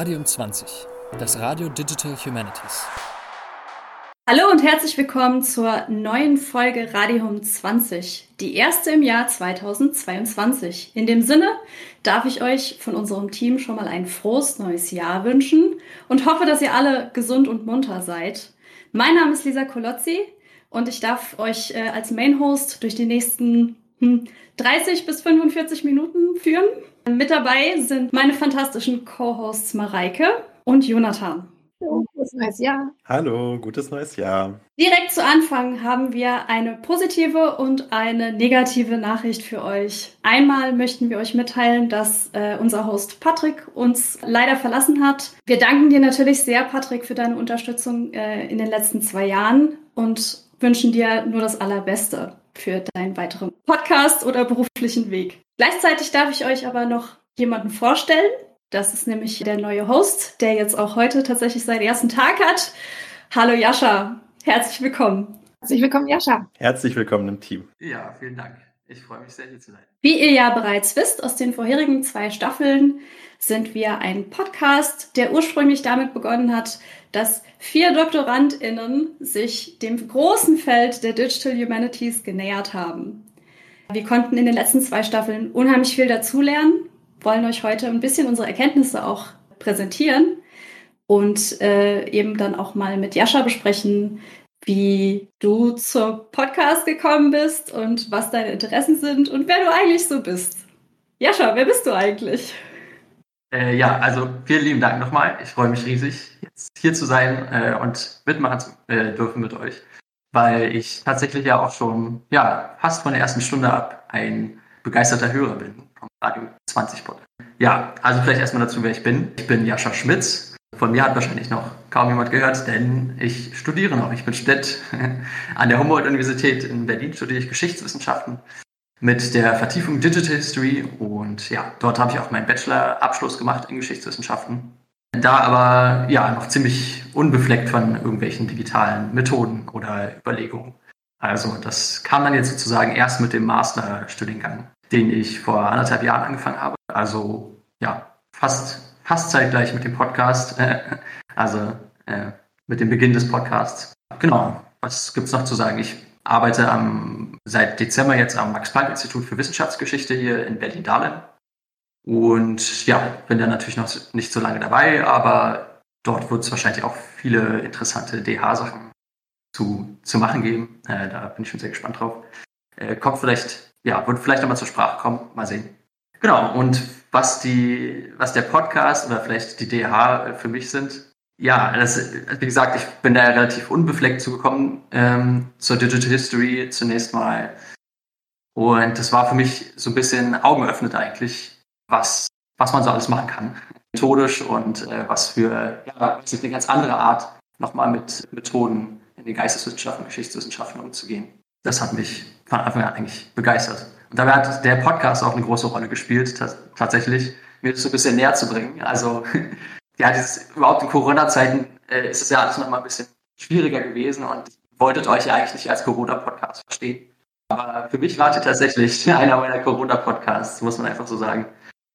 Radium 20, das Radio Digital Humanities. Hallo und herzlich willkommen zur neuen Folge Radium 20, die erste im Jahr 2022. In dem Sinne darf ich euch von unserem Team schon mal ein frohes neues Jahr wünschen und hoffe, dass ihr alle gesund und munter seid. Mein Name ist Lisa Kolozzi und ich darf euch äh, als Main Host durch die nächsten hm, 30 bis 45 Minuten führen. Mit dabei sind meine fantastischen Co-Hosts Mareike und Jonathan. Hallo, gutes neues Jahr. Hallo, gutes neues Jahr. Direkt zu Anfang haben wir eine positive und eine negative Nachricht für euch. Einmal möchten wir euch mitteilen, dass äh, unser Host Patrick uns leider verlassen hat. Wir danken dir natürlich sehr, Patrick, für deine Unterstützung äh, in den letzten zwei Jahren und wünschen dir nur das Allerbeste für deinen weiteren Podcast oder beruflichen Weg. Gleichzeitig darf ich euch aber noch jemanden vorstellen. Das ist nämlich der neue Host, der jetzt auch heute tatsächlich seinen ersten Tag hat. Hallo Jascha, herzlich willkommen. Herzlich willkommen, Jascha. Herzlich willkommen im Team. Ja, vielen Dank. Ich freue mich sehr, hier zu sein. Wie ihr ja bereits wisst aus den vorherigen zwei Staffeln, sind wir ein Podcast, der ursprünglich damit begonnen hat, dass vier DoktorandInnen sich dem großen Feld der Digital Humanities genähert haben. Wir konnten in den letzten zwei Staffeln unheimlich viel dazulernen, wollen euch heute ein bisschen unsere Erkenntnisse auch präsentieren und äh, eben dann auch mal mit Jascha besprechen, wie du zur Podcast gekommen bist und was deine Interessen sind und wer du eigentlich so bist. Jascha, wer bist du eigentlich? Äh, ja, also vielen lieben Dank nochmal. Ich freue mich riesig, jetzt hier zu sein äh, und mitmachen zu äh, dürfen mit euch, weil ich tatsächlich ja auch schon, ja, fast von der ersten Stunde ab ein begeisterter Hörer bin vom Radio 20 Pod. Ja, also vielleicht erstmal dazu, wer ich bin. Ich bin Jascha Schmitz. Von mir hat wahrscheinlich noch kaum jemand gehört, denn ich studiere noch. Ich bin Student an der Humboldt-Universität in Berlin, studiere ich Geschichtswissenschaften mit der Vertiefung Digital History und ja, dort habe ich auch meinen Bachelor-Abschluss gemacht in Geschichtswissenschaften. Da aber ja noch ziemlich unbefleckt von irgendwelchen digitalen Methoden oder Überlegungen. Also das kam dann jetzt sozusagen erst mit dem Masterstudiengang, den ich vor anderthalb Jahren angefangen habe. Also ja, fast, fast zeitgleich mit dem Podcast, also äh, mit dem Beginn des Podcasts. Genau, was gibt's noch zu sagen? Ich arbeite am, seit Dezember jetzt am Max-Planck-Institut für Wissenschaftsgeschichte hier in Berlin-Dahlem. Und ja, bin da natürlich noch nicht so lange dabei, aber dort wird es wahrscheinlich auch viele interessante DH-Sachen zu, zu machen geben. Äh, da bin ich schon sehr gespannt drauf. Äh, kommt vielleicht, ja, wird vielleicht nochmal zur Sprache kommen. Mal sehen. Genau, und was die, was der Podcast oder vielleicht die DH für mich sind, ja, das, wie gesagt, ich bin da relativ unbefleckt zugekommen ähm, zur Digital History zunächst mal. Und das war für mich so ein bisschen augenöffnet eigentlich, was, was man so alles machen kann. Methodisch und äh, was für ja, eine ganz andere Art, nochmal mit Methoden in den Geisteswissenschaften, Geschichtswissenschaften umzugehen. Das hat mich von Anfang an eigentlich begeistert. Und dabei hat der Podcast auch eine große Rolle gespielt, tatsächlich, mir das so ein bisschen näher zu bringen. Also ja, dieses, überhaupt in Corona-Zeiten äh, ist es ja alles noch mal ein bisschen schwieriger gewesen und wolltet euch ja eigentlich nicht als Corona-Podcast verstehen. Aber für mich war tatsächlich einer meiner Corona-Podcasts, muss man einfach so sagen.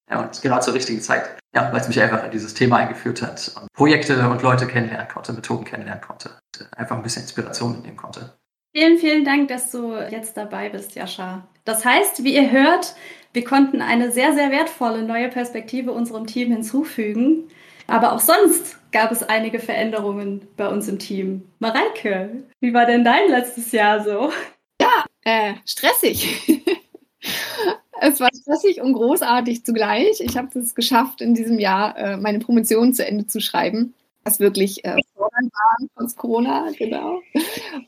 Ja, und genau zur richtigen Zeit. Ja, weil es mich einfach in dieses Thema eingeführt hat und Projekte und Leute kennenlernen konnte, Methoden kennenlernen konnte. Einfach ein bisschen Inspiration mitnehmen konnte. Vielen, vielen Dank, dass du jetzt dabei bist, Jascha. Das heißt, wie ihr hört, wir konnten eine sehr, sehr wertvolle neue Perspektive unserem Team hinzufügen. Aber auch sonst gab es einige Veränderungen bei uns im Team. Mareike, wie war denn dein letztes Jahr so? Ja, äh, stressig. es war stressig und großartig zugleich. Ich habe es geschafft, in diesem Jahr äh, meine Promotion zu Ende zu schreiben was wirklich äh, fordernd war trotz Corona, genau.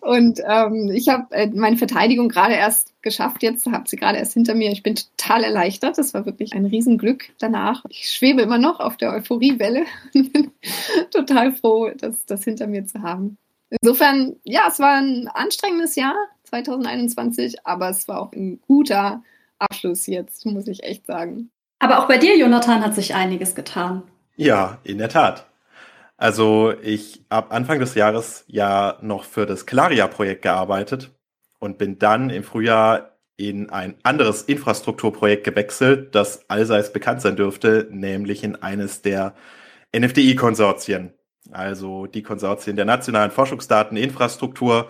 Und ähm, ich habe äh, meine Verteidigung gerade erst geschafft, jetzt habe sie gerade erst hinter mir. Ich bin total erleichtert. Das war wirklich ein Riesenglück danach. Ich schwebe immer noch auf der Euphoriewelle und bin total froh, das, das hinter mir zu haben. Insofern, ja, es war ein anstrengendes Jahr 2021, aber es war auch ein guter Abschluss jetzt, muss ich echt sagen. Aber auch bei dir, Jonathan, hat sich einiges getan. Ja, in der Tat. Also ich habe Anfang des Jahres ja noch für das Claria-Projekt gearbeitet und bin dann im Frühjahr in ein anderes Infrastrukturprojekt gewechselt, das allseits bekannt sein dürfte, nämlich in eines der NFDI-Konsortien, also die Konsortien der nationalen Forschungsdateninfrastruktur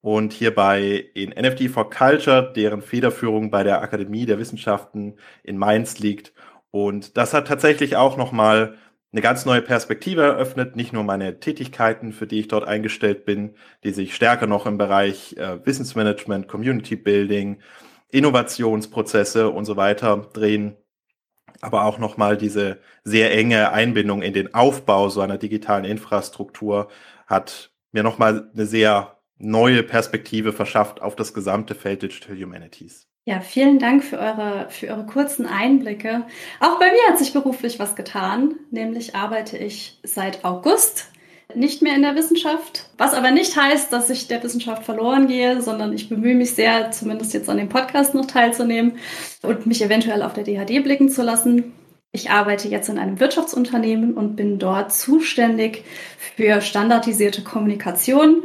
und hierbei in NFT for Culture, deren Federführung bei der Akademie der Wissenschaften in Mainz liegt. Und das hat tatsächlich auch nochmal eine ganz neue Perspektive eröffnet, nicht nur meine Tätigkeiten, für die ich dort eingestellt bin, die sich stärker noch im Bereich äh, Wissensmanagement, Community Building, Innovationsprozesse und so weiter drehen, aber auch nochmal diese sehr enge Einbindung in den Aufbau so einer digitalen Infrastruktur hat mir nochmal eine sehr neue Perspektive verschafft auf das gesamte Feld Digital Humanities. Ja, vielen Dank für eure, für eure kurzen Einblicke. Auch bei mir hat sich beruflich was getan, nämlich arbeite ich seit August nicht mehr in der Wissenschaft, was aber nicht heißt, dass ich der Wissenschaft verloren gehe, sondern ich bemühe mich sehr, zumindest jetzt an dem Podcast noch teilzunehmen und mich eventuell auf der DHD blicken zu lassen. Ich arbeite jetzt in einem Wirtschaftsunternehmen und bin dort zuständig für standardisierte Kommunikation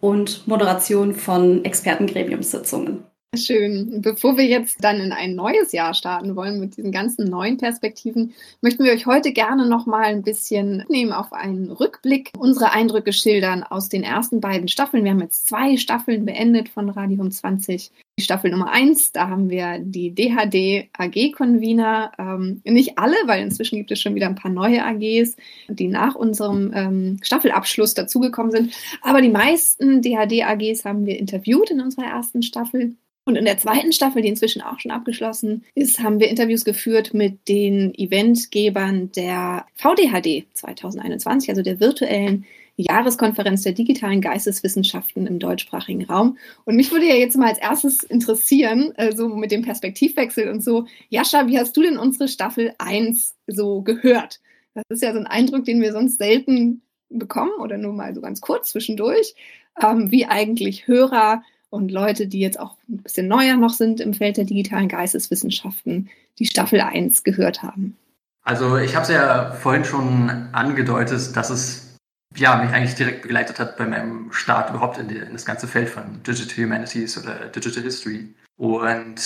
und Moderation von Expertengremiumssitzungen. Schön. Bevor wir jetzt dann in ein neues Jahr starten wollen mit diesen ganzen neuen Perspektiven, möchten wir euch heute gerne noch mal ein bisschen mitnehmen auf einen Rückblick, unsere Eindrücke schildern aus den ersten beiden Staffeln. Wir haben jetzt zwei Staffeln beendet von Radium 20. Die Staffel Nummer eins, da haben wir die DHD AG-Convener, ähm, nicht alle, weil inzwischen gibt es schon wieder ein paar neue AGs, die nach unserem ähm, Staffelabschluss dazugekommen sind. Aber die meisten DHD-AGs haben wir interviewt in unserer ersten Staffel. Und in der zweiten Staffel, die inzwischen auch schon abgeschlossen ist, haben wir Interviews geführt mit den Eventgebern der VDHD 2021, also der virtuellen Jahreskonferenz der digitalen Geisteswissenschaften im deutschsprachigen Raum. Und mich würde ja jetzt mal als erstes interessieren, äh, so mit dem Perspektivwechsel und so, Jascha, wie hast du denn unsere Staffel 1 so gehört? Das ist ja so ein Eindruck, den wir sonst selten bekommen oder nur mal so ganz kurz zwischendurch, ähm, wie eigentlich Hörer und Leute, die jetzt auch ein bisschen neuer noch sind im Feld der digitalen Geisteswissenschaften, die Staffel 1 gehört haben. Also ich habe es ja vorhin schon angedeutet, dass es ja, mich eigentlich direkt begleitet hat bei meinem Start überhaupt in, die, in das ganze Feld von Digital Humanities oder Digital History. Und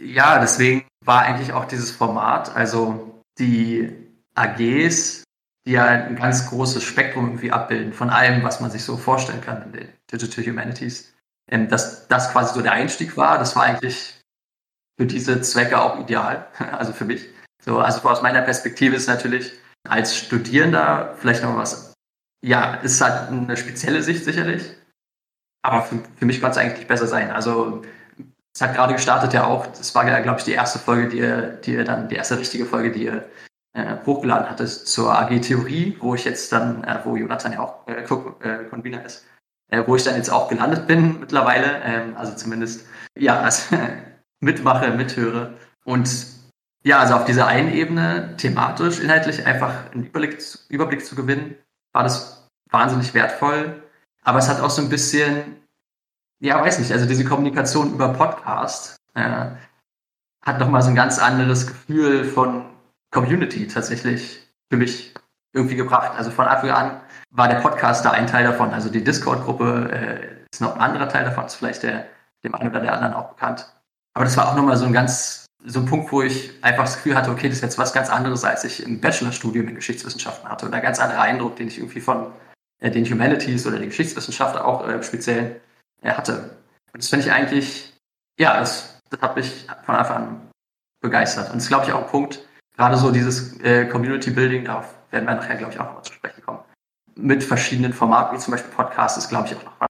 ja, deswegen war eigentlich auch dieses Format, also die AGs, die ja ein ganz großes Spektrum irgendwie abbilden von allem, was man sich so vorstellen kann in den Digital Humanities, ähm, dass das quasi so der Einstieg war. Das war eigentlich für diese Zwecke auch ideal, also für mich. So, also aus meiner Perspektive ist natürlich als Studierender vielleicht noch was, ja, ist halt eine spezielle Sicht sicherlich, aber für, für mich kann es eigentlich besser sein. Also es hat gerade gestartet ja auch, das war ja, glaube ich, die erste Folge, die ihr, die ihr dann, die erste richtige Folge, die ihr äh, hochgeladen hattet zur AG Theorie, wo ich jetzt dann, äh, wo Jonathan ja auch äh, Convener ist äh, wo ich dann jetzt auch gelandet bin mittlerweile. Ähm, also zumindest, ja, als mitmache, mithöre. Und ja, also auf dieser einen Ebene, thematisch, inhaltlich einfach einen Überblick, Überblick zu gewinnen, war das wahnsinnig wertvoll. Aber es hat auch so ein bisschen, ja, weiß nicht, also diese Kommunikation über Podcast äh, hat nochmal so ein ganz anderes Gefühl von Community tatsächlich für mich irgendwie gebracht. Also von Anfang an war der Podcast da ein Teil davon. Also die Discord-Gruppe äh, ist noch ein anderer Teil davon, ist vielleicht der, dem einen oder der anderen auch bekannt. Aber das war auch nochmal so ein ganz, so ein Punkt, wo ich einfach das Gefühl hatte, okay, das ist jetzt was ganz anderes, als ich im Bachelorstudium in Geschichtswissenschaften hatte. Und ein ganz anderer Eindruck, den ich irgendwie von äh, den Humanities oder den Geschichtswissenschaften auch äh, speziell äh, hatte. Und das finde ich eigentlich, ja, das, das hat mich von Anfang an begeistert. Und das ist, glaube ich, auch ein Punkt, gerade so dieses äh, Community Building, darauf werden wir nachher, glaube ich, auch nochmal zu sprechen kommen mit verschiedenen Formaten, wie zum Beispiel Podcast, ist, glaube ich, auch noch was,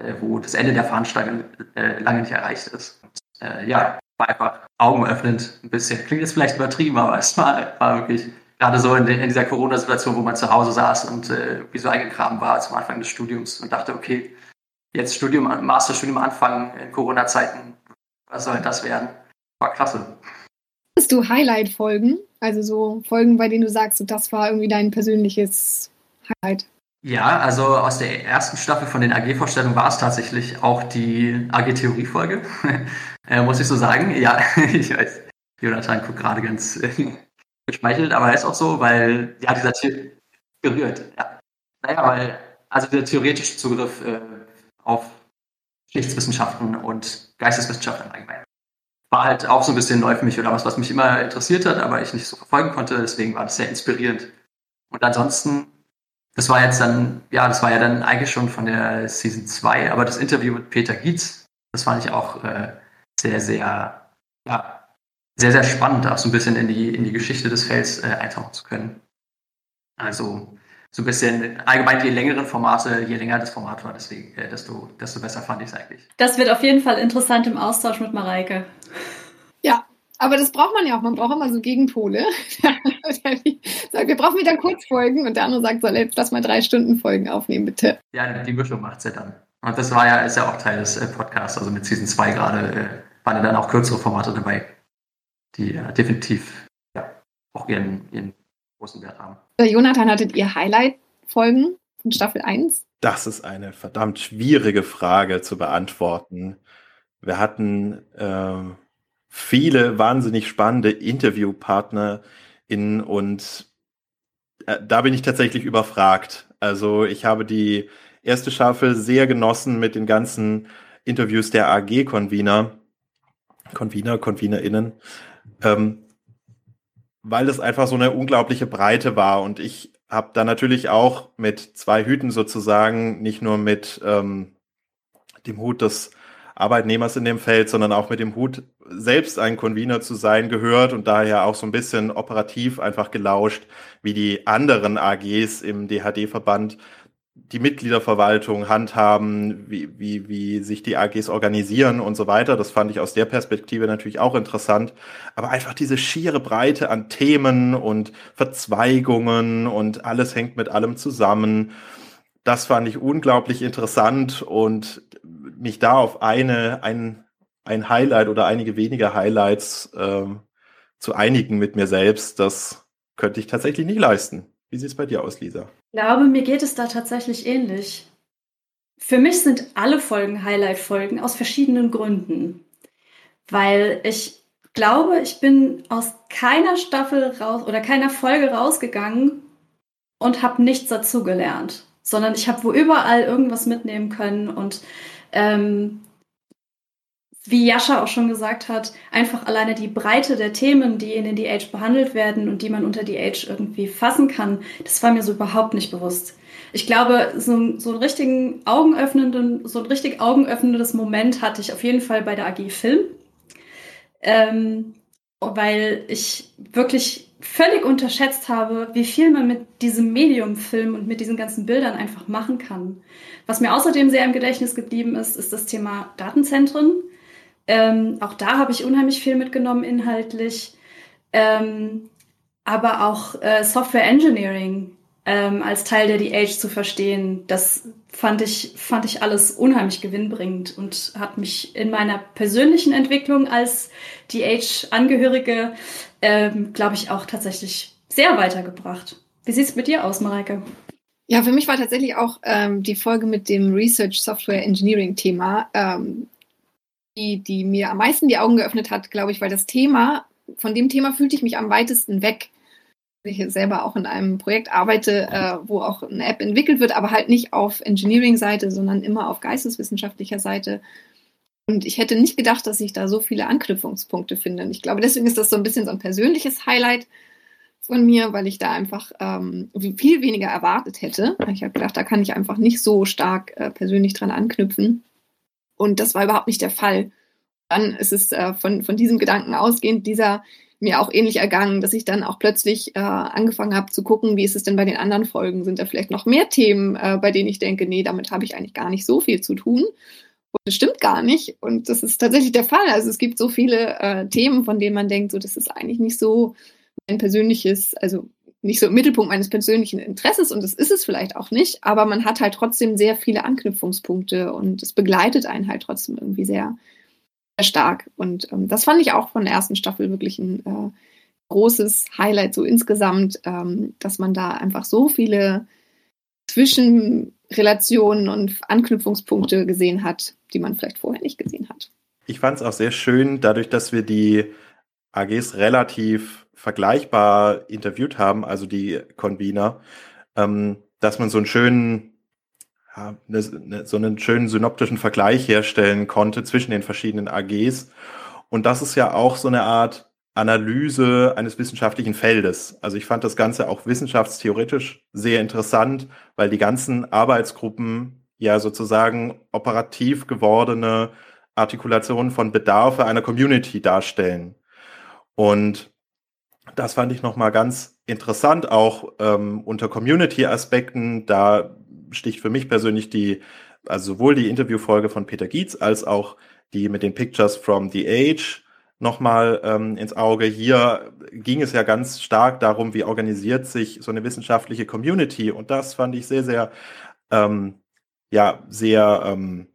äh, wo das Ende der Veranstaltung äh, lange nicht erreicht ist. Und, äh, ja, war einfach augenöffnend ein bisschen. Klingt jetzt vielleicht übertrieben, aber es war, war wirklich gerade so in, in dieser Corona-Situation, wo man zu Hause saß und äh, wie so eingegraben war zum Anfang des Studiums und dachte, okay, jetzt Studium, Masterstudium anfangen in Corona-Zeiten, was soll das werden? War klasse. Hast du Highlight-Folgen? Also so Folgen, bei denen du sagst, das war irgendwie dein persönliches Highlight? Ja, also aus der ersten Staffel von den AG-Vorstellungen war es tatsächlich auch die AG-Theorie-Folge, äh, muss ich so sagen. Ja, ich weiß, Jonathan guckt gerade ganz äh, geschmeichelt, aber ist auch so, weil, ja, dieser The gerührt, ja. Naja, weil, also der theoretische Zugriff äh, auf Geschichtswissenschaften und Geisteswissenschaften allgemein war halt auch so ein bisschen neu für mich oder was, was mich immer interessiert hat, aber ich nicht so verfolgen konnte. Deswegen war das sehr inspirierend Und ansonsten, das war jetzt dann, ja, das war ja dann eigentlich schon von der Season 2, aber das Interview mit Peter Gietz, das fand ich auch äh, sehr, sehr, ja, sehr, sehr spannend, auch so ein bisschen in die, in die Geschichte des Felds äh, eintauchen zu können. Also so ein bisschen allgemein die längeren Formate, je länger das Format war, deswegen, äh, desto, desto besser fand ich es eigentlich. Das wird auf jeden Fall interessant im Austausch mit Mareike. Ja, aber das braucht man ja auch. Man braucht immer so Gegenpole. sagt, wir brauchen wieder Kurzfolgen und der andere sagt, so, jetzt lass mal drei Stunden Folgen aufnehmen, bitte. Ja, die Mischung macht es ja dann. Und das war ja, ist ja auch Teil des äh, Podcasts. Also mit Season 2 gerade äh, waren ja dann auch kürzere Formate dabei, die äh, definitiv ja, auch ihren, ihren großen Wert haben. Jonathan, hattet ihr Highlight-Folgen von Staffel 1? Das ist eine verdammt schwierige Frage zu beantworten. Wir hatten äh, viele wahnsinnig spannende InterviewpartnerInnen und äh, da bin ich tatsächlich überfragt. Also ich habe die erste Staffel sehr genossen mit den ganzen Interviews der AG-Convener, Convener, ConvenerInnen. Ähm, weil das einfach so eine unglaubliche Breite war. Und ich habe da natürlich auch mit zwei Hüten sozusagen, nicht nur mit ähm, dem Hut des Arbeitnehmers in dem Feld, sondern auch mit dem Hut selbst ein Convener zu sein gehört und daher auch so ein bisschen operativ einfach gelauscht, wie die anderen AGs im DHD-Verband die Mitgliederverwaltung handhaben, wie, wie, wie sich die AGs organisieren und so weiter. Das fand ich aus der Perspektive natürlich auch interessant. Aber einfach diese schiere Breite an Themen und Verzweigungen und alles hängt mit allem zusammen. Das fand ich unglaublich interessant und mich da auf eine, ein, ein Highlight oder einige wenige Highlights äh, zu einigen mit mir selbst, das könnte ich tatsächlich nicht leisten. Wie sieht es bei dir aus, Lisa? Ich glaube, mir geht es da tatsächlich ähnlich. Für mich sind alle Folgen Highlight-Folgen aus verschiedenen Gründen. Weil ich glaube, ich bin aus keiner Staffel raus oder keiner Folge rausgegangen und habe nichts dazugelernt, sondern ich habe wo überall irgendwas mitnehmen können und ähm, wie Jascha auch schon gesagt hat, einfach alleine die Breite der Themen, die in den DH behandelt werden und die man unter DH irgendwie fassen kann, das war mir so überhaupt nicht bewusst. Ich glaube, so, so einen richtigen augenöffnenden, so ein richtig augenöffnendes Moment hatte ich auf jeden Fall bei der AG Film. Ähm, weil ich wirklich völlig unterschätzt habe, wie viel man mit diesem Medium-Film und mit diesen ganzen Bildern einfach machen kann. Was mir außerdem sehr im Gedächtnis geblieben ist, ist das Thema Datenzentren. Ähm, auch da habe ich unheimlich viel mitgenommen inhaltlich. Ähm, aber auch äh, Software Engineering ähm, als Teil der DH zu verstehen, das fand ich, fand ich alles unheimlich gewinnbringend und hat mich in meiner persönlichen Entwicklung als DH-Angehörige, ähm, glaube ich, auch tatsächlich sehr weitergebracht. Wie sieht es mit dir aus, Mareike? Ja, für mich war tatsächlich auch ähm, die Folge mit dem Research Software Engineering Thema ähm, die, die mir am meisten die Augen geöffnet hat, glaube ich, weil das Thema, von dem Thema fühlte ich mich am weitesten weg. Ich selber auch in einem Projekt arbeite, äh, wo auch eine App entwickelt wird, aber halt nicht auf Engineering-Seite, sondern immer auf geisteswissenschaftlicher Seite. Und ich hätte nicht gedacht, dass ich da so viele Anknüpfungspunkte finde. Und ich glaube, deswegen ist das so ein bisschen so ein persönliches Highlight von mir, weil ich da einfach ähm, viel weniger erwartet hätte. Ich habe gedacht, da kann ich einfach nicht so stark äh, persönlich dran anknüpfen. Und das war überhaupt nicht der Fall. Dann ist es äh, von, von diesem Gedanken ausgehend, dieser mir auch ähnlich ergangen, dass ich dann auch plötzlich äh, angefangen habe zu gucken, wie ist es denn bei den anderen Folgen? Sind da vielleicht noch mehr Themen, äh, bei denen ich denke, nee, damit habe ich eigentlich gar nicht so viel zu tun? Und das stimmt gar nicht. Und das ist tatsächlich der Fall. Also es gibt so viele äh, Themen, von denen man denkt, so das ist eigentlich nicht so mein persönliches, also nicht so im Mittelpunkt meines persönlichen Interesses und das ist es vielleicht auch nicht, aber man hat halt trotzdem sehr viele Anknüpfungspunkte und es begleitet einen halt trotzdem irgendwie sehr, sehr stark. Und ähm, das fand ich auch von der ersten Staffel wirklich ein äh, großes Highlight so insgesamt, ähm, dass man da einfach so viele Zwischenrelationen und Anknüpfungspunkte gesehen hat, die man vielleicht vorher nicht gesehen hat. Ich fand es auch sehr schön, dadurch, dass wir die AGs relativ vergleichbar interviewt haben, also die Convener, ähm, dass man so einen schönen, ja, ne, ne, so einen schönen synoptischen Vergleich herstellen konnte zwischen den verschiedenen AGs. Und das ist ja auch so eine Art Analyse eines wissenschaftlichen Feldes. Also ich fand das Ganze auch wissenschaftstheoretisch sehr interessant, weil die ganzen Arbeitsgruppen ja sozusagen operativ gewordene Artikulationen von Bedarfe einer Community darstellen. Und das fand ich nochmal ganz interessant, auch ähm, unter Community-Aspekten. Da sticht für mich persönlich die, also sowohl die Interviewfolge von Peter Gietz als auch die mit den Pictures from the Age nochmal ähm, ins Auge. Hier ging es ja ganz stark darum, wie organisiert sich so eine wissenschaftliche Community. Und das fand ich sehr, sehr, ähm, ja, sehr, ähm,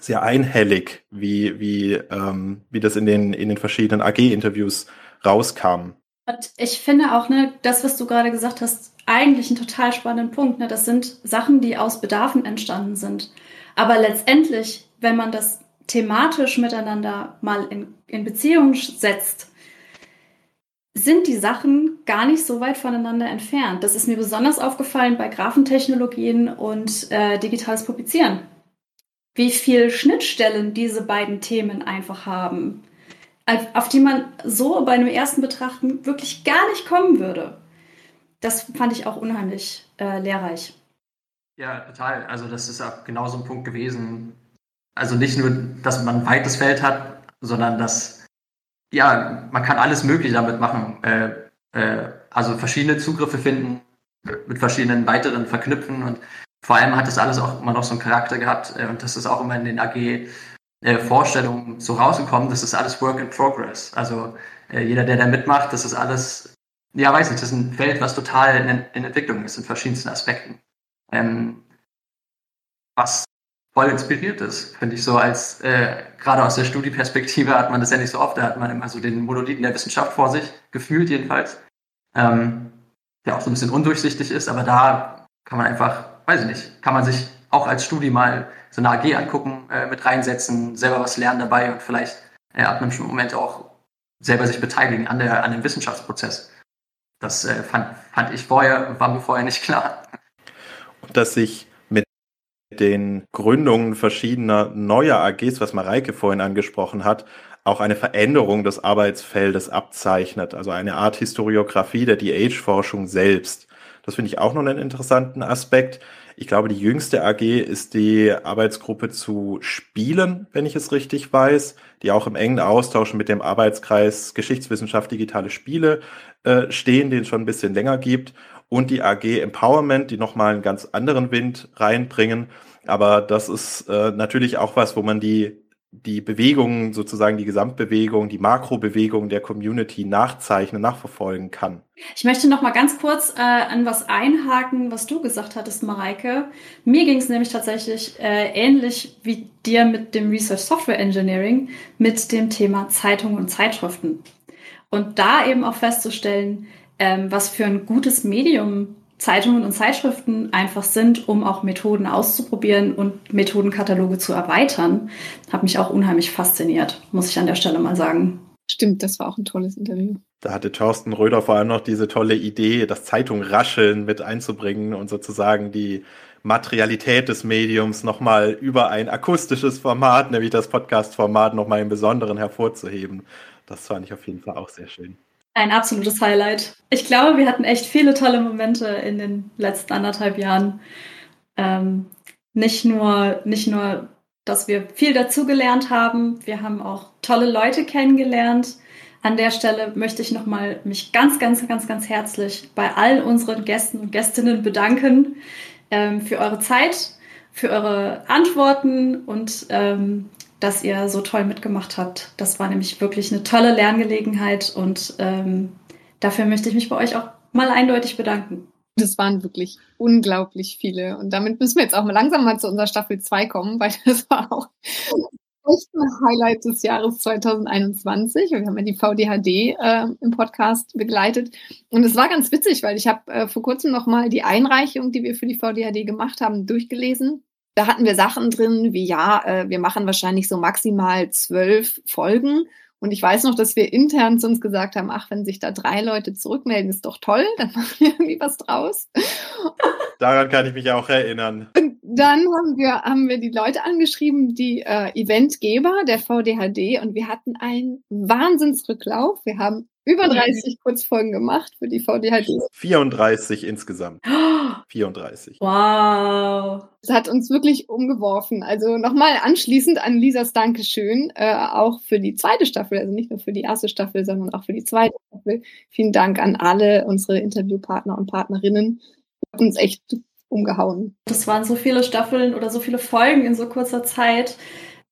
sehr einhellig, wie, wie, ähm, wie das in den, in den verschiedenen AG-Interviews rauskam. Und ich finde auch, ne, das, was du gerade gesagt hast, eigentlich einen total spannenden Punkt. Ne? Das sind Sachen, die aus Bedarfen entstanden sind. Aber letztendlich, wenn man das thematisch miteinander mal in, in Beziehung setzt, sind die Sachen gar nicht so weit voneinander entfernt. Das ist mir besonders aufgefallen bei Graphentechnologien und äh, digitales Publizieren. Wie viel Schnittstellen diese beiden Themen einfach haben, auf die man so bei einem ersten Betrachten wirklich gar nicht kommen würde. Das fand ich auch unheimlich äh, lehrreich. Ja, total. Also das ist genau so ein Punkt gewesen, also nicht nur, dass man ein weites Feld hat, sondern dass, ja, man kann alles Mögliche damit machen. Äh, äh, also verschiedene Zugriffe finden, mit verschiedenen weiteren verknüpfen und vor allem hat das alles auch immer noch so einen Charakter gehabt äh, und das ist auch immer in den AG äh, Vorstellungen so rausgekommen, das ist alles Work in Progress. Also äh, jeder, der da mitmacht, das ist alles, ja, weiß nicht, das ist ein Feld, was total in, in Entwicklung ist, in verschiedensten Aspekten. Ähm, was voll inspiriert ist, finde ich so als, äh, gerade aus der Studieperspektive hat man das ja nicht so oft, da hat man immer so den Monolithen der Wissenschaft vor sich, gefühlt jedenfalls, ähm, der auch so ein bisschen undurchsichtig ist, aber da kann man einfach, weiß ich nicht, kann man sich auch als Studie mal so eine AG angucken, äh, mit reinsetzen, selber was lernen dabei und vielleicht äh, ab einem Moment auch selber sich beteiligen an, der, an dem Wissenschaftsprozess. Das äh, fand, fand ich vorher, war mir vorher nicht klar. Und dass sich den Gründungen verschiedener neuer AGs, was Mareike vorhin angesprochen hat, auch eine Veränderung des Arbeitsfeldes abzeichnet, also eine Art Historiografie der DH-Forschung selbst. Das finde ich auch noch einen interessanten Aspekt. Ich glaube, die jüngste AG ist die Arbeitsgruppe zu Spielen, wenn ich es richtig weiß, die auch im engen Austausch mit dem Arbeitskreis Geschichtswissenschaft digitale Spiele äh, stehen, den es schon ein bisschen länger gibt und die AG Empowerment, die nochmal einen ganz anderen Wind reinbringen. Aber das ist äh, natürlich auch was, wo man die, die Bewegungen, sozusagen die Gesamtbewegung, die Makrobewegung der Community nachzeichnen, nachverfolgen kann. Ich möchte noch mal ganz kurz äh, an was einhaken, was du gesagt hattest, Mareike. Mir ging es nämlich tatsächlich äh, ähnlich wie dir mit dem Research Software Engineering, mit dem Thema Zeitungen und Zeitschriften. Und da eben auch festzustellen, ähm, was für ein gutes Medium Zeitungen und Zeitschriften einfach sind, um auch Methoden auszuprobieren und Methodenkataloge zu erweitern, hat mich auch unheimlich fasziniert, muss ich an der Stelle mal sagen. Stimmt, das war auch ein tolles Interview. Da hatte Thorsten Röder vor allem noch diese tolle Idee, das Zeitungrascheln mit einzubringen und sozusagen die Materialität des Mediums nochmal über ein akustisches Format, nämlich das Podcast-Format, nochmal im Besonderen hervorzuheben. Das fand ich auf jeden Fall auch sehr schön. Ein absolutes Highlight. Ich glaube, wir hatten echt viele tolle Momente in den letzten anderthalb Jahren. Ähm, nicht nur, nicht nur, dass wir viel dazugelernt haben, wir haben auch tolle Leute kennengelernt. An der Stelle möchte ich nochmal mich ganz, ganz, ganz, ganz herzlich bei all unseren Gästen und Gästinnen bedanken ähm, für eure Zeit, für eure Antworten und ähm, dass ihr so toll mitgemacht habt. Das war nämlich wirklich eine tolle Lerngelegenheit und ähm, dafür möchte ich mich bei euch auch mal eindeutig bedanken. Das waren wirklich unglaublich viele. Und damit müssen wir jetzt auch mal langsam mal zu unserer Staffel 2 kommen, weil das war auch echt ein Highlight des Jahres 2021. Wir haben ja die VDHD äh, im Podcast begleitet. Und es war ganz witzig, weil ich habe äh, vor kurzem noch mal die Einreichung, die wir für die VDHD gemacht haben, durchgelesen da hatten wir Sachen drin wie, ja, äh, wir machen wahrscheinlich so maximal zwölf Folgen. Und ich weiß noch, dass wir intern zu uns gesagt haben, ach, wenn sich da drei Leute zurückmelden, ist doch toll, dann machen wir irgendwie was draus. Daran kann ich mich auch erinnern. Und dann haben wir, haben wir die Leute angeschrieben, die äh, Eventgeber der VDHD und wir hatten einen Wahnsinnsrücklauf. Wir haben über 30 Kurzfolgen gemacht für die VDHD. 34 insgesamt. 34. Wow. Das hat uns wirklich umgeworfen. Also nochmal anschließend an Lisas Dankeschön, äh, auch für die zweite Staffel, also nicht nur für die erste Staffel, sondern auch für die zweite Staffel. Vielen Dank an alle unsere Interviewpartner und Partnerinnen. Hat uns echt umgehauen. Das waren so viele Staffeln oder so viele Folgen in so kurzer Zeit.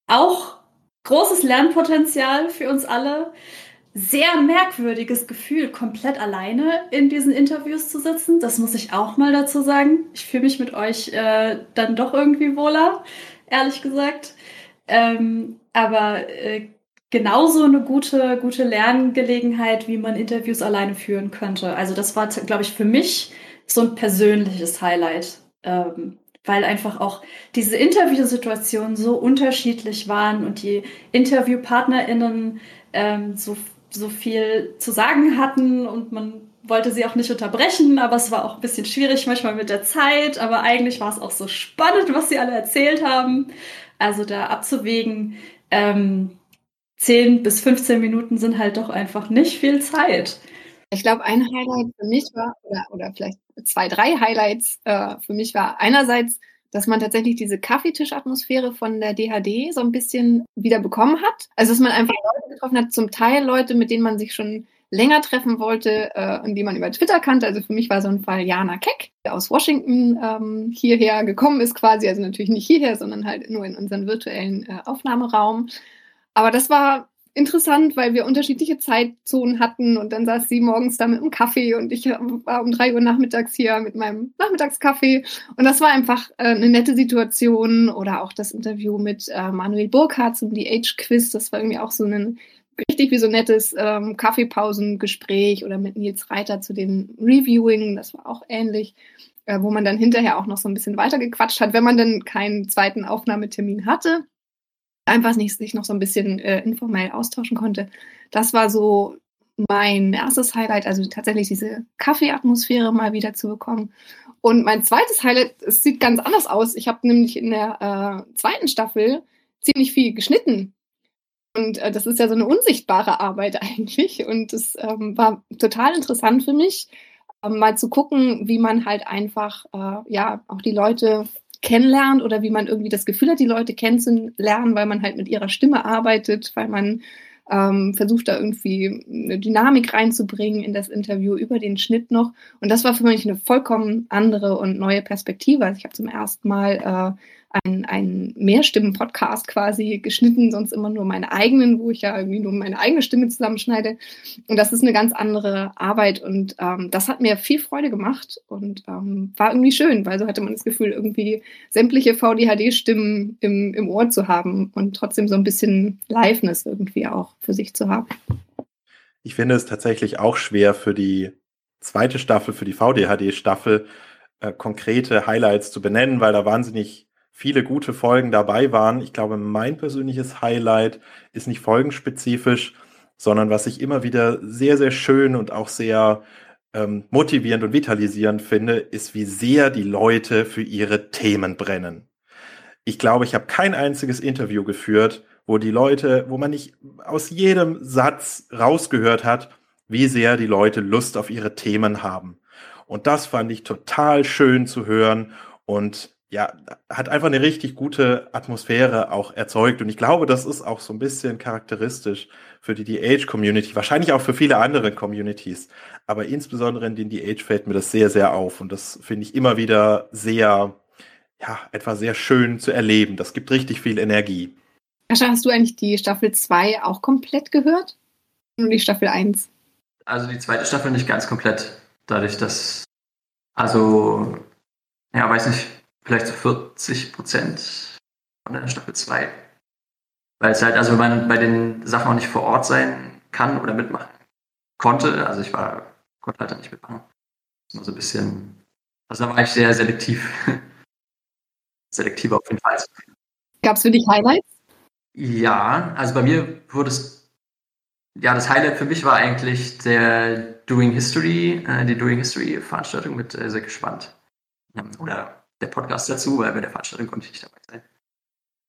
Auch großes Lernpotenzial für uns alle sehr merkwürdiges Gefühl, komplett alleine in diesen Interviews zu sitzen. Das muss ich auch mal dazu sagen. Ich fühle mich mit euch äh, dann doch irgendwie wohler, ehrlich gesagt. Ähm, aber äh, genauso eine gute, gute Lerngelegenheit, wie man Interviews alleine führen könnte. Also das war, glaube ich, für mich so ein persönliches Highlight. Ähm, weil einfach auch diese Interviewsituationen so unterschiedlich waren und die InterviewpartnerInnen ähm, so so viel zu sagen hatten und man wollte sie auch nicht unterbrechen, aber es war auch ein bisschen schwierig manchmal mit der Zeit, aber eigentlich war es auch so spannend, was sie alle erzählt haben. Also da abzuwägen, ähm, 10 bis 15 Minuten sind halt doch einfach nicht viel Zeit. Ich glaube, ein Highlight für mich war, oder, oder vielleicht zwei, drei Highlights äh, für mich war einerseits dass man tatsächlich diese Kaffeetischatmosphäre von der DHD so ein bisschen wieder bekommen hat. Also dass man einfach Leute getroffen hat, zum Teil Leute, mit denen man sich schon länger treffen wollte äh, und die man über Twitter kannte. Also für mich war so ein Fall Jana Keck, der aus Washington ähm, hierher gekommen ist quasi. Also natürlich nicht hierher, sondern halt nur in unseren virtuellen äh, Aufnahmeraum. Aber das war interessant, weil wir unterschiedliche Zeitzonen hatten und dann saß sie morgens da mit einem Kaffee und ich war um drei Uhr nachmittags hier mit meinem Nachmittagskaffee. Und das war einfach äh, eine nette Situation oder auch das Interview mit äh, Manuel Burkhardt zum The Age Quiz, das war irgendwie auch so ein richtig wie so nettes ähm, Kaffeepausengespräch oder mit Nils Reiter zu den Reviewing, das war auch ähnlich, äh, wo man dann hinterher auch noch so ein bisschen weiter gequatscht hat, wenn man dann keinen zweiten Aufnahmetermin hatte einfach nicht sich noch so ein bisschen äh, informell austauschen konnte. Das war so mein erstes Highlight, also tatsächlich diese Kaffeeatmosphäre mal wieder zu bekommen. Und mein zweites Highlight, es sieht ganz anders aus. Ich habe nämlich in der äh, zweiten Staffel ziemlich viel geschnitten. Und äh, das ist ja so eine unsichtbare Arbeit eigentlich. Und es ähm, war total interessant für mich, äh, mal zu gucken, wie man halt einfach, äh, ja, auch die Leute kennenlernt oder wie man irgendwie das Gefühl hat, die Leute kennenzulernen, weil man halt mit ihrer Stimme arbeitet, weil man ähm, versucht da irgendwie eine Dynamik reinzubringen in das Interview über den Schnitt noch. Und das war für mich eine vollkommen andere und neue Perspektive. Also ich habe zum ersten Mal äh, ein, ein Mehrstimmen-Podcast quasi geschnitten, sonst immer nur meine eigenen, wo ich ja irgendwie nur meine eigene Stimme zusammenschneide. Und das ist eine ganz andere Arbeit und ähm, das hat mir viel Freude gemacht und ähm, war irgendwie schön, weil so hatte man das Gefühl, irgendwie sämtliche VDHD-Stimmen im, im Ohr zu haben und trotzdem so ein bisschen Liveness irgendwie auch für sich zu haben. Ich finde es tatsächlich auch schwer für die zweite Staffel, für die VDHD-Staffel, äh, konkrete Highlights zu benennen, weil da wahnsinnig viele gute Folgen dabei waren. Ich glaube, mein persönliches Highlight ist nicht folgenspezifisch, sondern was ich immer wieder sehr, sehr schön und auch sehr ähm, motivierend und vitalisierend finde, ist, wie sehr die Leute für ihre Themen brennen. Ich glaube, ich habe kein einziges Interview geführt, wo die Leute, wo man nicht aus jedem Satz rausgehört hat, wie sehr die Leute Lust auf ihre Themen haben. Und das fand ich total schön zu hören und ja, hat einfach eine richtig gute Atmosphäre auch erzeugt. Und ich glaube, das ist auch so ein bisschen charakteristisch für die DH-Community, wahrscheinlich auch für viele andere Communities. Aber insbesondere in den DH fällt mir das sehr, sehr auf. Und das finde ich immer wieder sehr, ja, etwa sehr schön zu erleben. Das gibt richtig viel Energie. Ascha, hast du eigentlich die Staffel 2 auch komplett gehört? Nur die Staffel 1? Also die zweite Staffel nicht ganz komplett. Dadurch, dass, also, ja, weiß nicht, vielleicht so 40 Prozent von der Staffel 2. Weil es halt, also wenn man bei den Sachen auch nicht vor Ort sein kann oder mitmachen konnte, also ich war, konnte halt nicht mitmachen. Das war so ein bisschen, also da war ich sehr selektiv. selektiv auf jeden Fall. Gab es für dich Highlights? Ja, also bei mir wurde es, ja, das Highlight für mich war eigentlich der Doing History, äh, die Doing History Veranstaltung mit äh, sehr gespannt. Oder der Podcast dazu, weil bei der Veranstaltung konnte ich nicht dabei sein.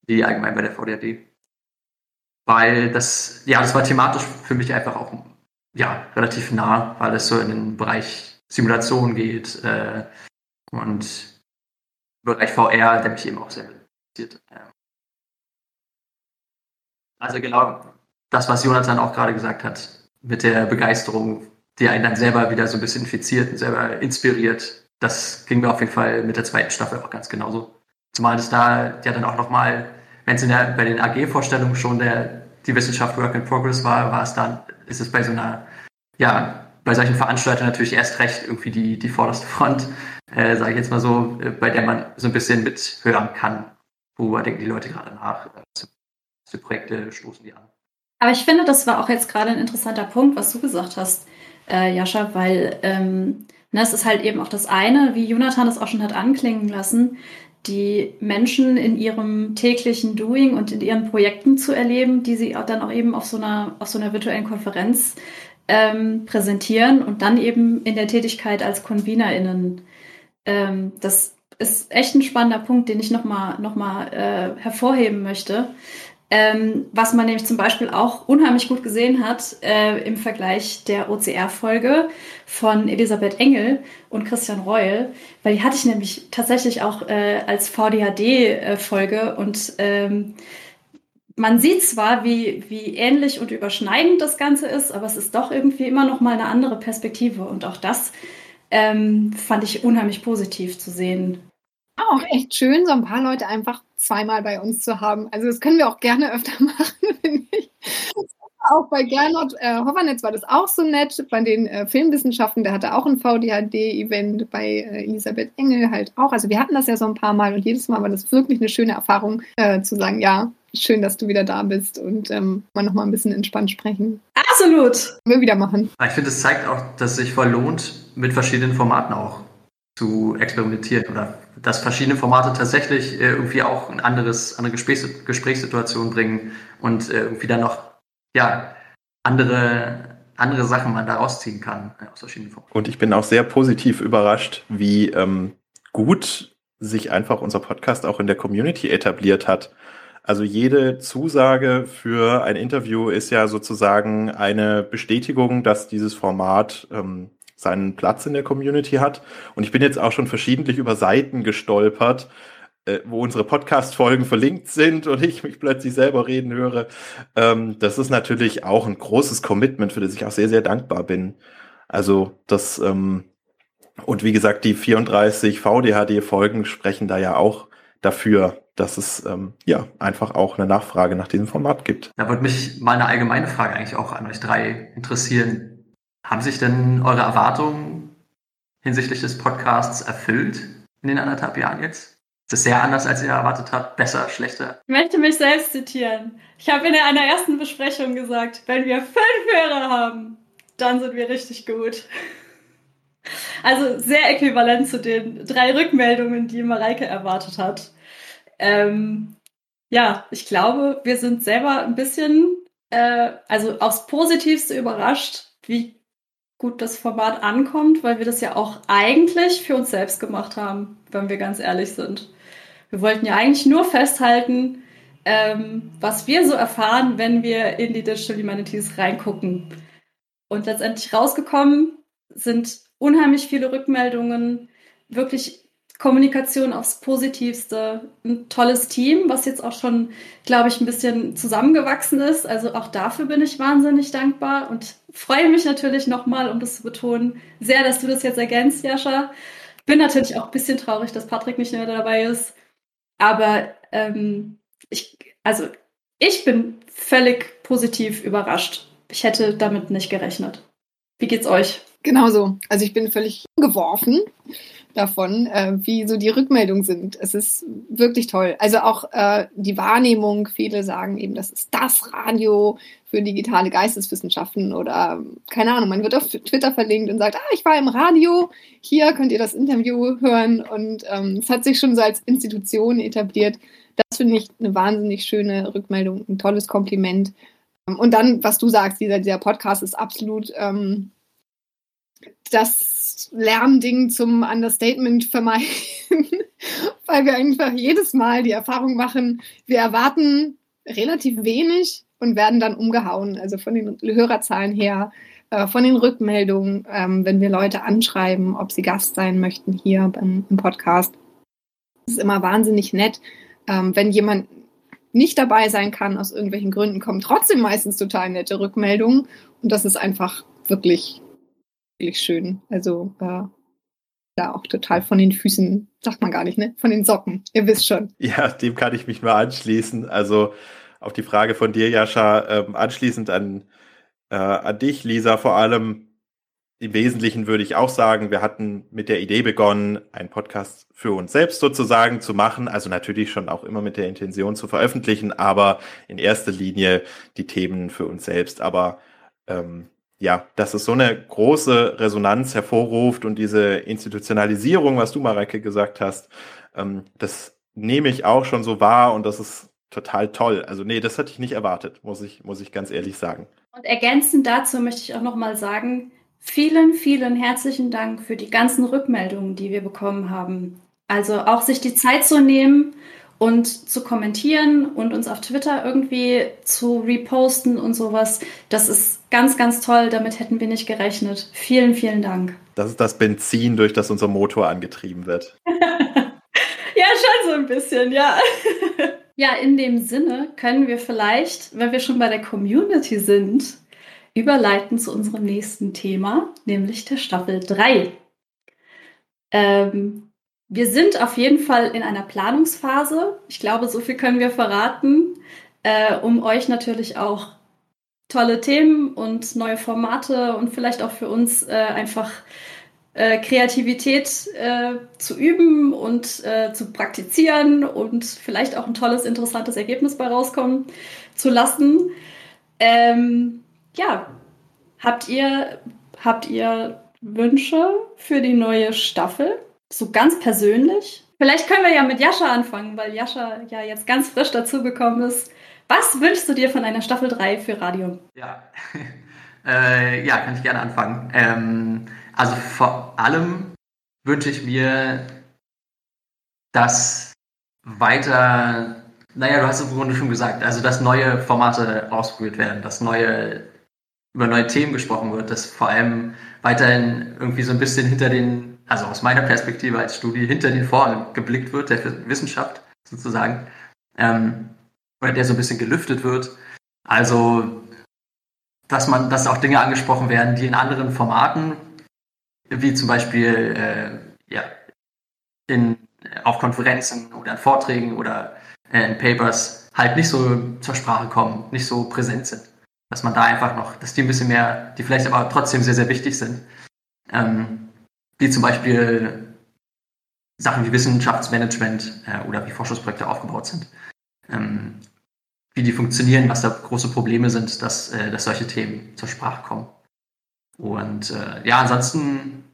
Wie allgemein bei der VDAD. Weil das, ja, das war thematisch für mich einfach auch ja, relativ nah, weil es so in den Bereich Simulation geht äh, und Bereich VR, der mich eben auch sehr interessiert. Also genau das, was Jonathan auch gerade gesagt hat, mit der Begeisterung, die einen dann selber wieder so ein bisschen infiziert und selber inspiriert. Das ging mir auf jeden Fall mit der zweiten Staffel auch ganz genauso. Zumal es da ja dann auch nochmal, wenn es bei den AG-Vorstellungen schon der, die Wissenschaft Work in Progress war, war es dann, ist es bei so einer, ja, bei solchen Veranstaltungen natürlich erst recht irgendwie die, die vorderste Front, äh, sage ich jetzt mal so, äh, bei der man so ein bisschen mithören kann, worüber denken die Leute gerade nach, äh, für Projekte stoßen die an. Aber ich finde, das war auch jetzt gerade ein interessanter Punkt, was du gesagt hast, äh, Jascha, weil ähm, ne, es ist halt eben auch das eine, wie Jonathan das auch schon hat anklingen lassen, die Menschen in ihrem täglichen Doing und in ihren Projekten zu erleben, die sie dann auch eben auf so einer, auf so einer virtuellen Konferenz ähm, präsentieren und dann eben in der Tätigkeit als ConvenerInnen. Ähm, das ist echt ein spannender Punkt, den ich nochmal noch mal, äh, hervorheben möchte. Ähm, was man nämlich zum Beispiel auch unheimlich gut gesehen hat äh, im Vergleich der OCR-Folge von Elisabeth Engel und Christian Reul, weil die hatte ich nämlich tatsächlich auch äh, als VDHD-Folge und ähm, man sieht zwar, wie, wie ähnlich und überschneidend das Ganze ist, aber es ist doch irgendwie immer noch mal eine andere Perspektive und auch das ähm, fand ich unheimlich positiv zu sehen. Auch echt schön, so ein paar Leute einfach zweimal bei uns zu haben. Also das können wir auch gerne öfter machen, finde ich. Auch bei Gernot äh, Hoffernetz war das auch so nett. Bei den äh, Filmwissenschaften, der hatte auch ein VDHD-Event, bei äh, Elisabeth Engel halt auch. Also wir hatten das ja so ein paar Mal und jedes Mal war das wirklich eine schöne Erfahrung, äh, zu sagen, ja, schön, dass du wieder da bist und ähm, mal noch mal ein bisschen entspannt sprechen. Absolut. Wir wieder machen. Ich finde, es zeigt auch, dass es sich voll lohnt, mit verschiedenen Formaten auch zu experimentieren oder dass verschiedene Formate tatsächlich äh, irgendwie auch ein anderes, andere Gesprächs Gesprächssituationen bringen und äh, irgendwie dann noch, ja, andere, andere Sachen man da rausziehen kann äh, aus verschiedenen Formaten. Und ich bin auch sehr positiv überrascht, wie ähm, gut sich einfach unser Podcast auch in der Community etabliert hat. Also jede Zusage für ein Interview ist ja sozusagen eine Bestätigung, dass dieses Format ähm, seinen Platz in der Community hat. Und ich bin jetzt auch schon verschiedentlich über Seiten gestolpert, äh, wo unsere Podcast-Folgen verlinkt sind und ich mich plötzlich selber reden höre. Ähm, das ist natürlich auch ein großes Commitment, für das ich auch sehr, sehr dankbar bin. Also das, ähm, und wie gesagt, die 34 VDHD-Folgen sprechen da ja auch dafür, dass es ähm, ja einfach auch eine Nachfrage nach diesem Format gibt. Da würde mich mal eine allgemeine Frage eigentlich auch an euch drei interessieren. Haben sich denn eure Erwartungen hinsichtlich des Podcasts erfüllt in den anderthalb Jahren jetzt? Ist das sehr anders, als ihr erwartet habt? Besser, schlechter? Ich möchte mich selbst zitieren. Ich habe in einer ersten Besprechung gesagt, wenn wir fünf Hörer haben, dann sind wir richtig gut. Also sehr äquivalent zu den drei Rückmeldungen, die Mareike erwartet hat. Ähm, ja, ich glaube, wir sind selber ein bisschen, äh, also aufs Positivste überrascht, wie gut das Format ankommt, weil wir das ja auch eigentlich für uns selbst gemacht haben, wenn wir ganz ehrlich sind. Wir wollten ja eigentlich nur festhalten, ähm, was wir so erfahren, wenn wir in die Digital Humanities reingucken. Und letztendlich rausgekommen sind unheimlich viele Rückmeldungen, wirklich Kommunikation aufs Positivste, ein tolles Team, was jetzt auch schon, glaube ich, ein bisschen zusammengewachsen ist. Also auch dafür bin ich wahnsinnig dankbar und freue mich natürlich nochmal, um das zu betonen, sehr, dass du das jetzt ergänzt, Jascha. Bin natürlich auch ein bisschen traurig, dass Patrick nicht mehr dabei ist. Aber ähm, ich, also ich bin völlig positiv überrascht. Ich hätte damit nicht gerechnet. Wie geht's euch? Genauso. Also ich bin völlig geworfen davon, äh, wie so die Rückmeldungen sind. Es ist wirklich toll. Also auch äh, die Wahrnehmung, viele sagen eben, das ist das Radio für digitale Geisteswissenschaften oder keine Ahnung, man wird auf Twitter verlinkt und sagt, ah, ich war im Radio, hier könnt ihr das Interview hören und ähm, es hat sich schon so als Institution etabliert. Das finde ich eine wahnsinnig schöne Rückmeldung, ein tolles Kompliment. Und dann, was du sagst, dieser, dieser Podcast ist absolut ähm, das Post-Lernding zum Understatement vermeiden, weil wir einfach jedes Mal die Erfahrung machen, wir erwarten relativ wenig und werden dann umgehauen. Also von den Hörerzahlen her, äh, von den Rückmeldungen, ähm, wenn wir Leute anschreiben, ob sie Gast sein möchten hier beim, im Podcast. Es ist immer wahnsinnig nett, ähm, wenn jemand nicht dabei sein kann aus irgendwelchen Gründen, kommen trotzdem meistens total nette Rückmeldungen. Und das ist einfach wirklich, wirklich schön. Also äh, da auch total von den Füßen, sagt man gar nicht, ne? Von den Socken. Ihr wisst schon. Ja, dem kann ich mich nur anschließen. Also auf die Frage von dir, Jascha, ähm, anschließend an, äh, an dich, Lisa, vor allem im Wesentlichen würde ich auch sagen, wir hatten mit der Idee begonnen, einen Podcast für uns selbst sozusagen zu machen. Also natürlich schon auch immer mit der Intention zu veröffentlichen, aber in erster Linie die Themen für uns selbst. Aber ähm, ja, dass es so eine große Resonanz hervorruft und diese Institutionalisierung, was du, Mareike, gesagt hast, ähm, das nehme ich auch schon so wahr und das ist total toll. Also nee, das hatte ich nicht erwartet, muss ich, muss ich ganz ehrlich sagen. Und ergänzend dazu möchte ich auch nochmal sagen, vielen, vielen herzlichen Dank für die ganzen Rückmeldungen, die wir bekommen haben. Also auch sich die Zeit zu nehmen und zu kommentieren und uns auf Twitter irgendwie zu reposten und sowas. Das ist ganz, ganz toll. Damit hätten wir nicht gerechnet. Vielen, vielen Dank. Das ist das Benzin, durch das unser Motor angetrieben wird. ja, schon so ein bisschen, ja. ja, in dem Sinne können wir vielleicht, wenn wir schon bei der Community sind, überleiten zu unserem nächsten Thema, nämlich der Staffel 3. Ähm, wir sind auf jeden Fall in einer Planungsphase. Ich glaube, so viel können wir verraten, äh, um euch natürlich auch tolle Themen und neue Formate und vielleicht auch für uns äh, einfach äh, Kreativität äh, zu üben und äh, zu praktizieren und vielleicht auch ein tolles, interessantes Ergebnis bei rauskommen zu lassen. Ähm, ja, habt ihr, habt ihr Wünsche für die neue Staffel? So ganz persönlich. Vielleicht können wir ja mit Jascha anfangen, weil Jascha ja jetzt ganz frisch dazugekommen ist. Was wünschst du dir von einer Staffel 3 für Radio? Ja, äh, ja kann ich gerne anfangen. Ähm, also vor allem wünsche ich mir, dass weiter, naja, du hast es im Grunde schon gesagt, also dass neue Formate ausprobiert werden, dass neue, über neue Themen gesprochen wird, dass vor allem weiterhin irgendwie so ein bisschen hinter den also aus meiner Perspektive als Studie, hinter den Vorhang geblickt wird, der Wissenschaft sozusagen, ähm, oder der so ein bisschen gelüftet wird. Also, dass man, dass auch Dinge angesprochen werden, die in anderen Formaten, wie zum Beispiel äh, ja, in, auf Konferenzen oder in Vorträgen oder äh, in Papers halt nicht so zur Sprache kommen, nicht so präsent sind. Dass man da einfach noch, dass die ein bisschen mehr, die vielleicht aber trotzdem sehr, sehr wichtig sind, ähm, wie zum Beispiel Sachen wie Wissenschaftsmanagement äh, oder wie Forschungsprojekte aufgebaut sind, ähm, wie die funktionieren, was da große Probleme sind, dass, äh, dass solche Themen zur Sprache kommen. Und äh, ja, ansonsten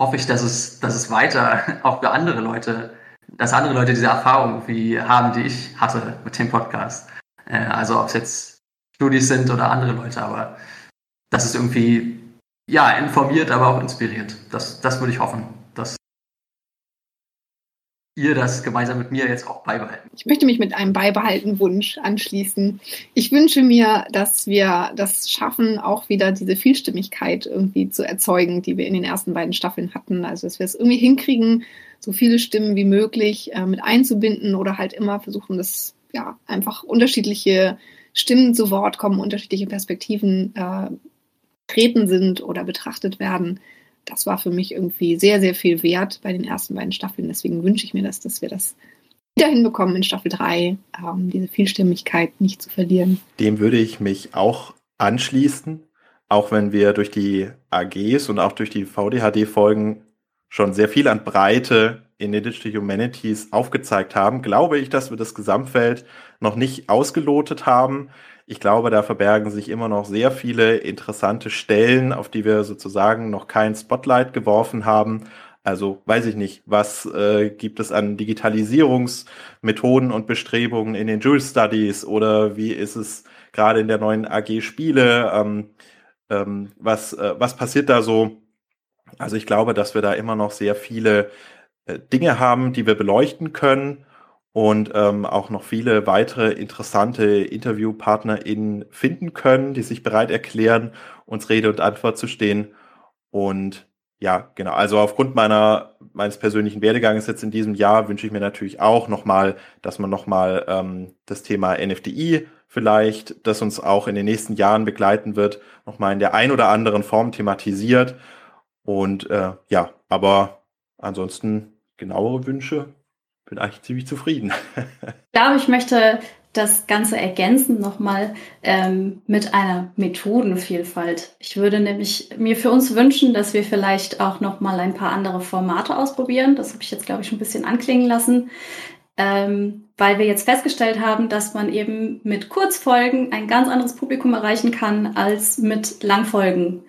hoffe ich, dass es, dass es weiter auch für andere Leute, dass andere Leute diese Erfahrung wie haben, die ich hatte mit dem Podcast. Äh, also ob es jetzt Studis sind oder andere Leute, aber dass es irgendwie ja, informiert, aber auch inspiriert. Das, das würde ich hoffen, dass ihr das gemeinsam mit mir jetzt auch beibehalten. Ich möchte mich mit einem beibehaltenen Wunsch anschließen. Ich wünsche mir, dass wir das schaffen, auch wieder diese Vielstimmigkeit irgendwie zu erzeugen, die wir in den ersten beiden Staffeln hatten. Also, dass wir es irgendwie hinkriegen, so viele Stimmen wie möglich äh, mit einzubinden oder halt immer versuchen, dass ja einfach unterschiedliche Stimmen zu Wort kommen, unterschiedliche Perspektiven äh, vertreten sind oder betrachtet werden. Das war für mich irgendwie sehr, sehr viel wert bei den ersten beiden Staffeln. Deswegen wünsche ich mir das, dass wir das wieder hinbekommen in Staffel 3, ähm, diese Vielstimmigkeit nicht zu verlieren. Dem würde ich mich auch anschließen, auch wenn wir durch die AGs und auch durch die VDHD-Folgen schon sehr viel an Breite in den Digital Humanities aufgezeigt haben, glaube ich, dass wir das Gesamtfeld noch nicht ausgelotet haben. Ich glaube, da verbergen sich immer noch sehr viele interessante Stellen, auf die wir sozusagen noch kein Spotlight geworfen haben. Also weiß ich nicht, was äh, gibt es an Digitalisierungsmethoden und Bestrebungen in den Jules Studies oder wie ist es gerade in der neuen AG Spiele? Ähm, ähm, was, äh, was passiert da so? Also ich glaube, dass wir da immer noch sehr viele äh, Dinge haben, die wir beleuchten können und ähm, auch noch viele weitere interessante InterviewpartnerInnen finden können, die sich bereit erklären, uns Rede und Antwort zu stehen. Und ja, genau. Also aufgrund meiner meines persönlichen Werdegangs jetzt in diesem Jahr wünsche ich mir natürlich auch nochmal, dass man nochmal ähm, das Thema NFDI vielleicht, das uns auch in den nächsten Jahren begleiten wird, nochmal in der ein oder anderen Form thematisiert. Und äh, ja, aber ansonsten genauere Wünsche bin eigentlich ziemlich zufrieden. ich glaube, ich möchte das Ganze ergänzen nochmal ähm, mit einer Methodenvielfalt. Ich würde nämlich mir für uns wünschen, dass wir vielleicht auch nochmal ein paar andere Formate ausprobieren. Das habe ich jetzt, glaube ich, schon ein bisschen anklingen lassen. Ähm, weil wir jetzt festgestellt haben, dass man eben mit Kurzfolgen ein ganz anderes Publikum erreichen kann als mit Langfolgen.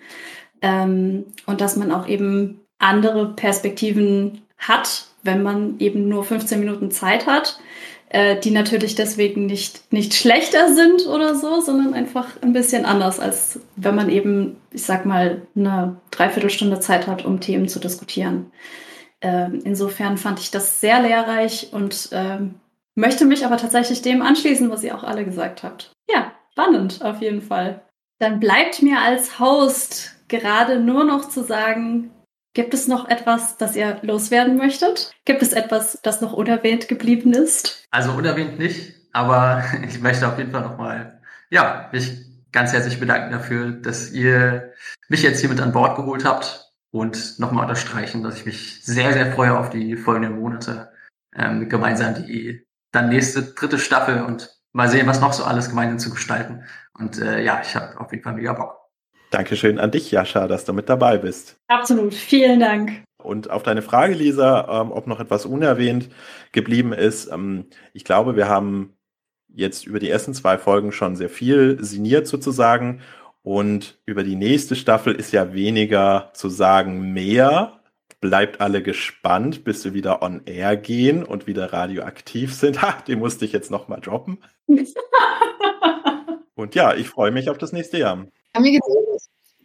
Ähm, und dass man auch eben andere Perspektiven hat, wenn man eben nur 15 Minuten Zeit hat, äh, die natürlich deswegen nicht, nicht schlechter sind oder so, sondern einfach ein bisschen anders, als wenn man eben, ich sag mal, eine Dreiviertelstunde Zeit hat, um Themen zu diskutieren. Äh, insofern fand ich das sehr lehrreich und äh, möchte mich aber tatsächlich dem anschließen, was ihr auch alle gesagt habt. Ja, spannend auf jeden Fall. Dann bleibt mir als Host gerade nur noch zu sagen, Gibt es noch etwas, das ihr loswerden möchtet? Gibt es etwas, das noch unerwähnt geblieben ist? Also unerwähnt nicht, aber ich möchte auf jeden Fall nochmal, ja, mich ganz herzlich bedanken dafür, dass ihr mich jetzt hier mit an Bord geholt habt und nochmal unterstreichen, dass ich mich sehr, sehr freue auf die folgenden Monate ähm, gemeinsam die dann nächste dritte Staffel und mal sehen, was noch so alles gemeinsam zu gestalten. Und äh, ja, ich habe auf jeden Fall mega Bock. Dankeschön an dich, Jascha, dass du mit dabei bist. Absolut, vielen Dank. Und auf deine Frage, Lisa, ähm, ob noch etwas unerwähnt geblieben ist, ähm, ich glaube, wir haben jetzt über die ersten zwei Folgen schon sehr viel signiert sozusagen. Und über die nächste Staffel ist ja weniger zu sagen mehr. Bleibt alle gespannt, bis wir wieder on air gehen und wieder radioaktiv sind. Ha, den musste ich jetzt nochmal droppen. und ja, ich freue mich auf das nächste Jahr. Mir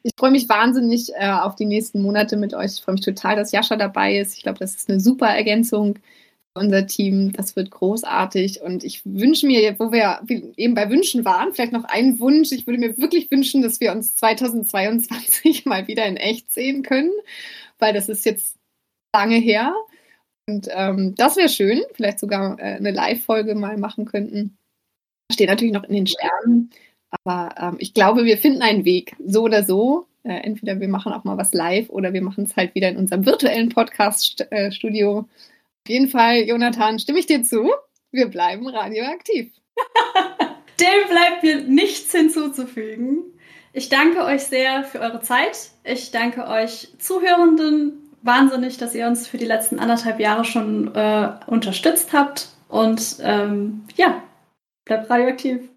ich freue mich wahnsinnig äh, auf die nächsten Monate mit euch. Ich freue mich total, dass Jascha dabei ist. Ich glaube, das ist eine super Ergänzung für unser Team. Das wird großartig. Und ich wünsche mir, wo wir eben bei Wünschen waren, vielleicht noch einen Wunsch. Ich würde mir wirklich wünschen, dass wir uns 2022 mal wieder in echt sehen können, weil das ist jetzt lange her. Und ähm, das wäre schön. Vielleicht sogar äh, eine Live-Folge mal machen könnten. Steht natürlich noch in den Sternen. Aber ähm, ich glaube, wir finden einen Weg, so oder so. Äh, entweder wir machen auch mal was live oder wir machen es halt wieder in unserem virtuellen Podcast-Studio. Äh, Auf jeden Fall, Jonathan, stimme ich dir zu. Wir bleiben radioaktiv. Dem bleibt mir nichts hinzuzufügen. Ich danke euch sehr für eure Zeit. Ich danke euch Zuhörenden wahnsinnig, dass ihr uns für die letzten anderthalb Jahre schon äh, unterstützt habt. Und ähm, ja, bleibt radioaktiv.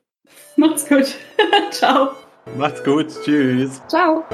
Macht's gut. Ciao. Macht's gut. Tschüss. Ciao.